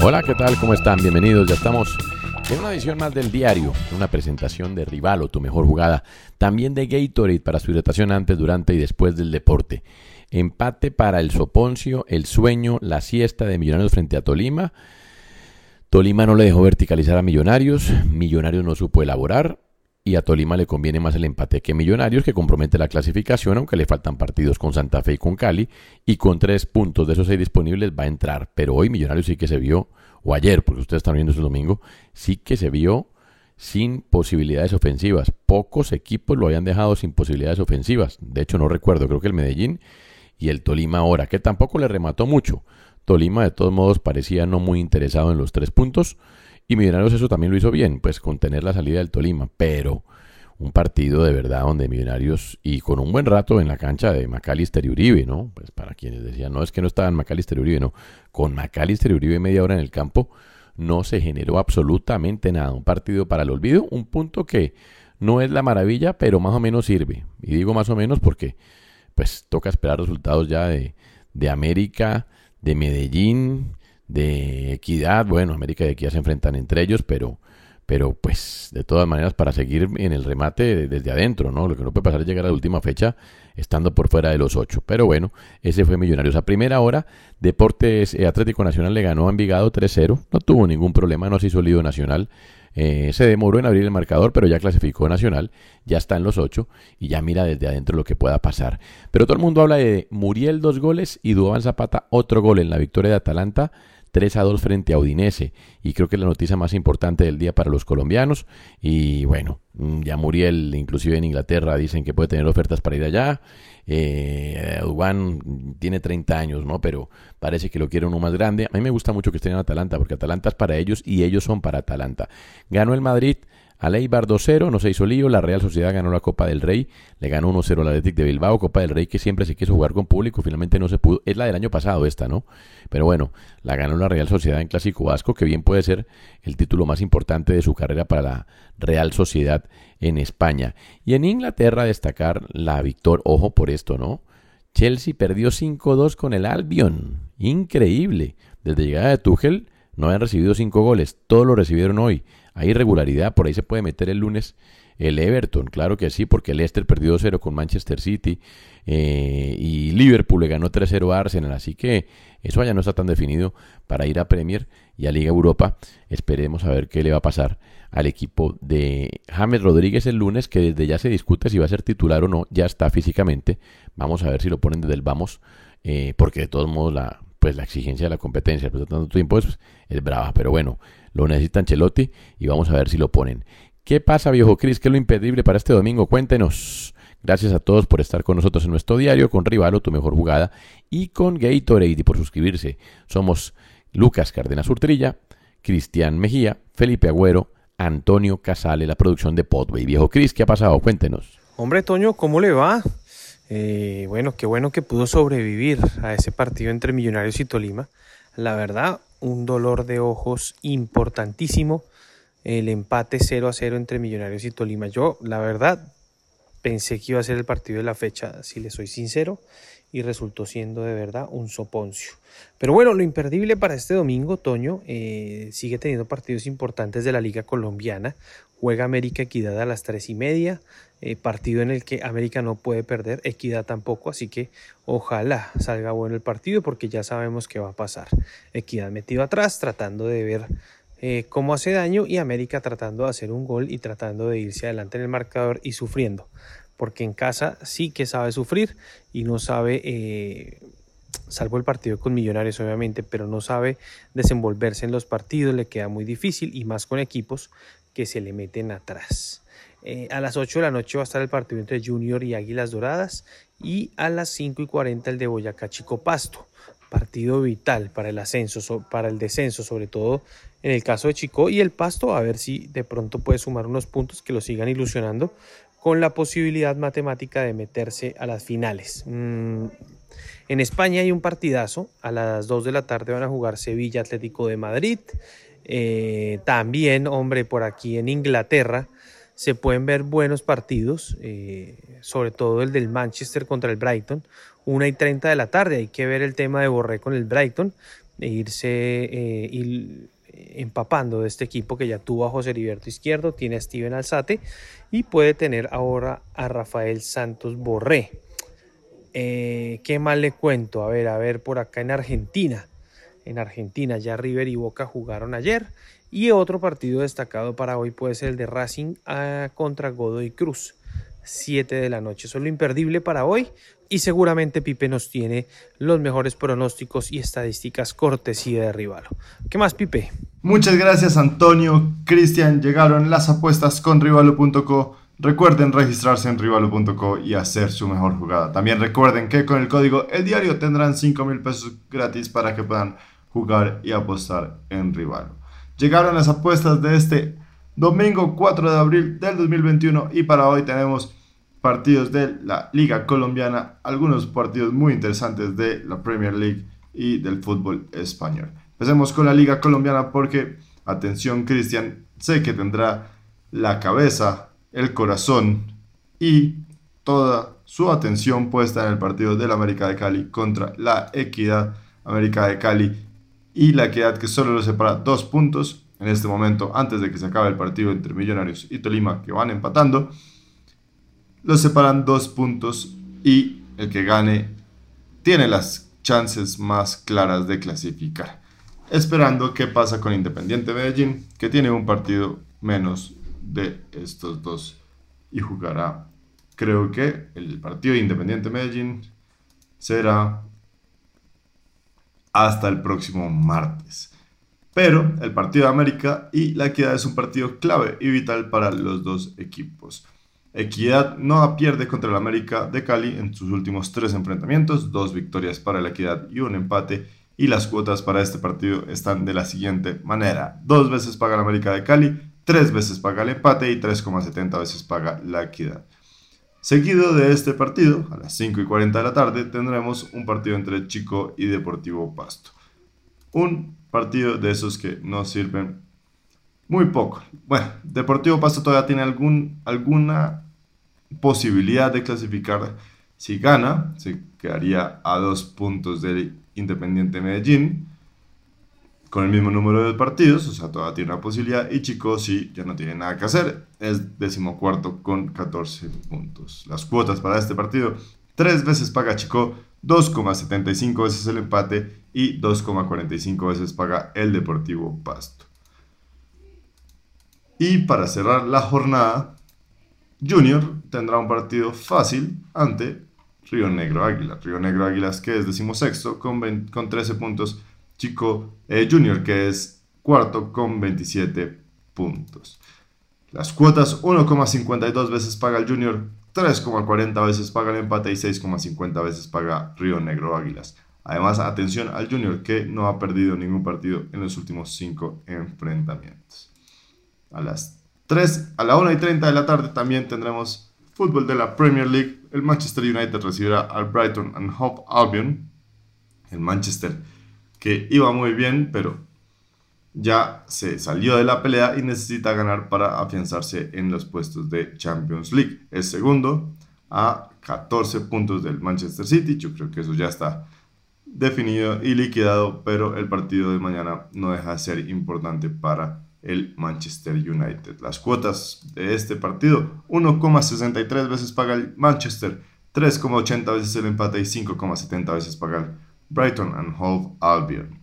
Hola, ¿qué tal? ¿Cómo están? Bienvenidos. Ya estamos en una edición más del diario, una presentación de Rival o tu mejor jugada, también de Gatorade para su hidratación antes, durante y después del deporte. Empate para el Soponcio, el sueño, la siesta de Millonarios frente a Tolima. Tolima no le dejó verticalizar a Millonarios, Millonarios no supo elaborar y a Tolima le conviene más el empate que Millonarios, que compromete la clasificación, aunque le faltan partidos con Santa Fe y con Cali, y con tres puntos de esos seis disponibles va a entrar. Pero hoy Millonarios sí que se vio, o ayer, porque ustedes están viendo eso el domingo, sí que se vio sin posibilidades ofensivas. Pocos equipos lo habían dejado sin posibilidades ofensivas. De hecho, no recuerdo, creo que el Medellín y el Tolima ahora, que tampoco le remató mucho. Tolima, de todos modos, parecía no muy interesado en los tres puntos y Millonarios eso también lo hizo bien, pues contener la salida del Tolima, pero un partido de verdad donde Millonarios y con un buen rato en la cancha de Macalister y Uribe, ¿no? Pues para quienes decían, no es que no estaban Macalister y Uribe, no, con Macalister y Uribe media hora en el campo no se generó absolutamente nada, un partido para el olvido, un punto que no es la maravilla, pero más o menos sirve. Y digo más o menos porque pues toca esperar resultados ya de, de América, de Medellín, de equidad. Bueno, América y Equidad se enfrentan entre ellos, pero, pero pues de todas maneras para seguir en el remate desde adentro, ¿no? Lo que no puede pasar es llegar a la última fecha estando por fuera de los ocho. Pero bueno, ese fue Millonarios. A primera hora, Deportes eh, Atlético Nacional le ganó a Envigado 3-0. No tuvo ningún problema, no se hizo lío Nacional. Eh, se demoró en abrir el marcador, pero ya clasificó Nacional, ya está en los ocho y ya mira desde adentro lo que pueda pasar. Pero todo el mundo habla de Muriel dos goles y Duván Zapata otro gol en la victoria de Atalanta 3 a 2 frente a Udinese. Y creo que es la noticia más importante del día para los colombianos. Y bueno, mm, ya Muriel, inclusive en Inglaterra, dicen que puede tener ofertas para ir allá. Eh, tiene 30 años, ¿no? Pero parece que lo quiere uno más grande. A mí me gusta mucho que esté en Atalanta, porque Atalanta es para ellos y ellos son para Atalanta. Ganó el Madrid a Leibar 2-0, no se hizo lío, la Real Sociedad ganó la Copa del Rey, le ganó 1-0 al Athletic de Bilbao, Copa del Rey que siempre se quiso jugar con público, finalmente no se pudo, es la del año pasado esta, ¿no? Pero bueno, la ganó la Real Sociedad en Clásico Vasco, que bien puede ser el título más importante de su carrera para la Real Sociedad en España. Y en Inglaterra destacar la victoria, ojo por esto, ¿no? Chelsea perdió 5-2 con el Albion, increíble, desde llegada de Tuchel no habían recibido 5 goles, todos lo recibieron hoy hay irregularidad, por ahí se puede meter el lunes el Everton, claro que sí, porque el Leicester perdió 2-0 con Manchester City eh, y Liverpool le ganó 3-0 a Arsenal, así que eso ya no está tan definido para ir a Premier y a Liga Europa. Esperemos a ver qué le va a pasar al equipo de James Rodríguez el lunes, que desde ya se discute si va a ser titular o no, ya está físicamente. Vamos a ver si lo ponen desde el vamos, eh, porque de todos modos la, pues la exigencia de la competencia, pero tanto tiempo es, es brava, pero bueno, lo necesita Ancelotti y vamos a ver si lo ponen. ¿Qué pasa, viejo Cris? ¿Qué es lo impedible para este domingo? Cuéntenos. Gracias a todos por estar con nosotros en nuestro diario, con Rivalo, tu mejor jugada, y con Gatorade y por suscribirse. Somos Lucas Cárdenas Urtrilla, Cristian Mejía, Felipe Agüero, Antonio Casale, la producción de Podway. Viejo Cris, ¿qué ha pasado? Cuéntenos. Hombre, Toño, ¿cómo le va? Eh, bueno, qué bueno que pudo sobrevivir a ese partido entre Millonarios y Tolima. La verdad, un dolor de ojos importantísimo el empate 0 a 0 entre Millonarios y Tolima. Yo, la verdad, pensé que iba a ser el partido de la fecha, si le soy sincero, y resultó siendo de verdad un soponcio. Pero bueno, lo imperdible para este domingo, Toño, eh, sigue teniendo partidos importantes de la Liga Colombiana. Juega América Equidad a las tres y media, eh, partido en el que América no puede perder, Equidad tampoco, así que ojalá salga bueno el partido porque ya sabemos qué va a pasar. Equidad metido atrás, tratando de ver eh, cómo hace daño y América tratando de hacer un gol y tratando de irse adelante en el marcador y sufriendo, porque en casa sí que sabe sufrir y no sabe salvo el partido con Millonarios obviamente, pero no sabe desenvolverse en los partidos, le queda muy difícil y más con equipos que se le meten atrás. Eh, a las 8 de la noche va a estar el partido entre Junior y Águilas Doradas y a las 5 y 40 el de Boyacá Chico Pasto. Partido vital para el ascenso, para el descenso, sobre todo en el caso de Chico y el Pasto, a ver si de pronto puede sumar unos puntos que lo sigan ilusionando con la posibilidad matemática de meterse a las finales. Mm, en España hay un partidazo, a las 2 de la tarde van a jugar Sevilla Atlético de Madrid. Eh, también, hombre, por aquí en Inglaterra se pueden ver buenos partidos, eh, sobre todo el del Manchester contra el Brighton, 1 y 30 de la tarde. Hay que ver el tema de Borré con el Brighton e irse eh, empapando de este equipo que ya tuvo a José Heriberto Izquierdo, tiene a Steven Alzate y puede tener ahora a Rafael Santos Borré. Eh, ¿Qué más le cuento? A ver, a ver, por acá en Argentina. En Argentina ya River y Boca jugaron ayer y otro partido destacado para hoy puede ser el de Racing ah, contra Godoy Cruz. 7 de la noche. Solo imperdible para hoy. Y seguramente Pipe nos tiene los mejores pronósticos y estadísticas cortesía de Rivalo. ¿Qué más, Pipe? Muchas gracias, Antonio. Cristian, llegaron las apuestas con Rivalo.co. Recuerden registrarse en Rivalo.co y hacer su mejor jugada. También recuerden que con el código El Diario tendrán 5 mil pesos gratis para que puedan jugar y apostar en Rivalo. Llegaron las apuestas de este domingo 4 de abril del 2021 y para hoy tenemos partidos de la Liga Colombiana, algunos partidos muy interesantes de la Premier League y del fútbol español. Empecemos con la Liga Colombiana porque, atención Cristian, sé que tendrá la cabeza, el corazón y toda su atención puesta en el partido del América de Cali contra la Equidad América de Cali y la Equidad que solo lo separa dos puntos en este momento antes de que se acabe el partido entre Millonarios y Tolima que van empatando. Los separan dos puntos y el que gane tiene las chances más claras de clasificar. Esperando qué pasa con Independiente Medellín, que tiene un partido menos de estos dos y jugará. Creo que el partido de Independiente Medellín será hasta el próximo martes. Pero el partido de América y la Equidad es un partido clave y vital para los dos equipos. Equidad no pierde contra el América de Cali en sus últimos tres enfrentamientos, dos victorias para la Equidad y un empate. Y las cuotas para este partido están de la siguiente manera. Dos veces paga la América de Cali, tres veces paga el empate y 3,70 veces paga la Equidad. Seguido de este partido, a las 5 y 40 de la tarde, tendremos un partido entre Chico y Deportivo Pasto. Un partido de esos que no sirven muy poco. Bueno, Deportivo Pasto todavía tiene algún, alguna posibilidad de clasificar. Si gana, se quedaría a dos puntos del Independiente Medellín con el mismo número de partidos, o sea, todavía tiene una posibilidad. Y Chico sí, ya no tiene nada que hacer, es decimocuarto con 14 puntos. Las cuotas para este partido, tres veces paga Chico, 2,75 veces el empate y 2,45 veces paga el Deportivo Pasto. Y para cerrar la jornada, Junior tendrá un partido fácil ante Río Negro Águila. Río Negro Águilas que es decimosexto con, con 13 puntos Chico eh, Junior, que es cuarto con 27 puntos. Las cuotas 1,52 veces paga el Junior, 3,40 veces paga el empate y 6,50 veces paga Río Negro Águilas. Además, atención al Junior que no ha perdido ningún partido en los últimos 5 enfrentamientos. A las 3, a la 1 y 30 de la tarde también tendremos fútbol de la Premier League. El Manchester United recibirá al Brighton and Hove Albion. El Manchester que iba muy bien, pero ya se salió de la pelea y necesita ganar para afianzarse en los puestos de Champions League. Es segundo a 14 puntos del Manchester City. Yo creo que eso ya está definido y liquidado, pero el partido de mañana no deja de ser importante para el Manchester United. Las cuotas de este partido, 1,63 veces paga el Manchester, 3,80 veces el empate y 5,70 veces paga el Brighton and Hove Albion.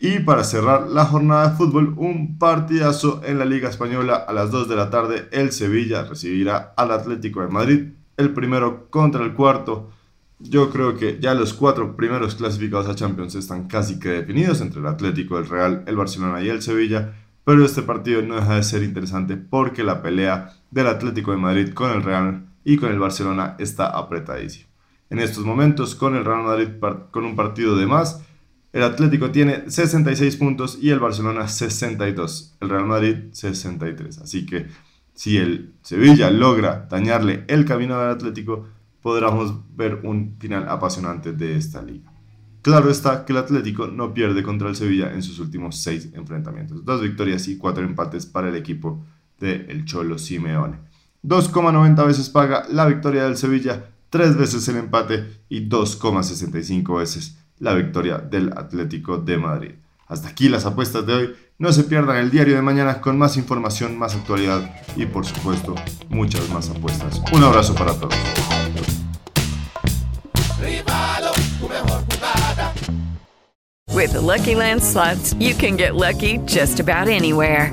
Y para cerrar la jornada de fútbol, un partidazo en la Liga Española a las 2 de la tarde. El Sevilla recibirá al Atlético de Madrid, el primero contra el cuarto. Yo creo que ya los cuatro primeros clasificados a Champions están casi que definidos entre el Atlético, el Real, el Barcelona y el Sevilla, pero este partido no deja de ser interesante porque la pelea del Atlético de Madrid con el Real y con el Barcelona está apretadísima. En estos momentos, con el Real Madrid con un partido de más, el Atlético tiene 66 puntos y el Barcelona 62, el Real Madrid 63. Así que si el Sevilla logra dañarle el camino al Atlético, podremos ver un final apasionante de esta liga. Claro está que el Atlético no pierde contra el Sevilla en sus últimos seis enfrentamientos. Dos victorias y cuatro empates para el equipo del el Cholo Simeone. 2,90 veces paga la victoria del Sevilla, tres veces el empate y 2,65 veces la victoria del Atlético de Madrid. Hasta aquí las apuestas de hoy. No se pierdan el diario de mañana con más información, más actualidad y por supuesto muchas más apuestas. Un abrazo para todos. With the Lucky Land slots, you can get lucky just about anywhere.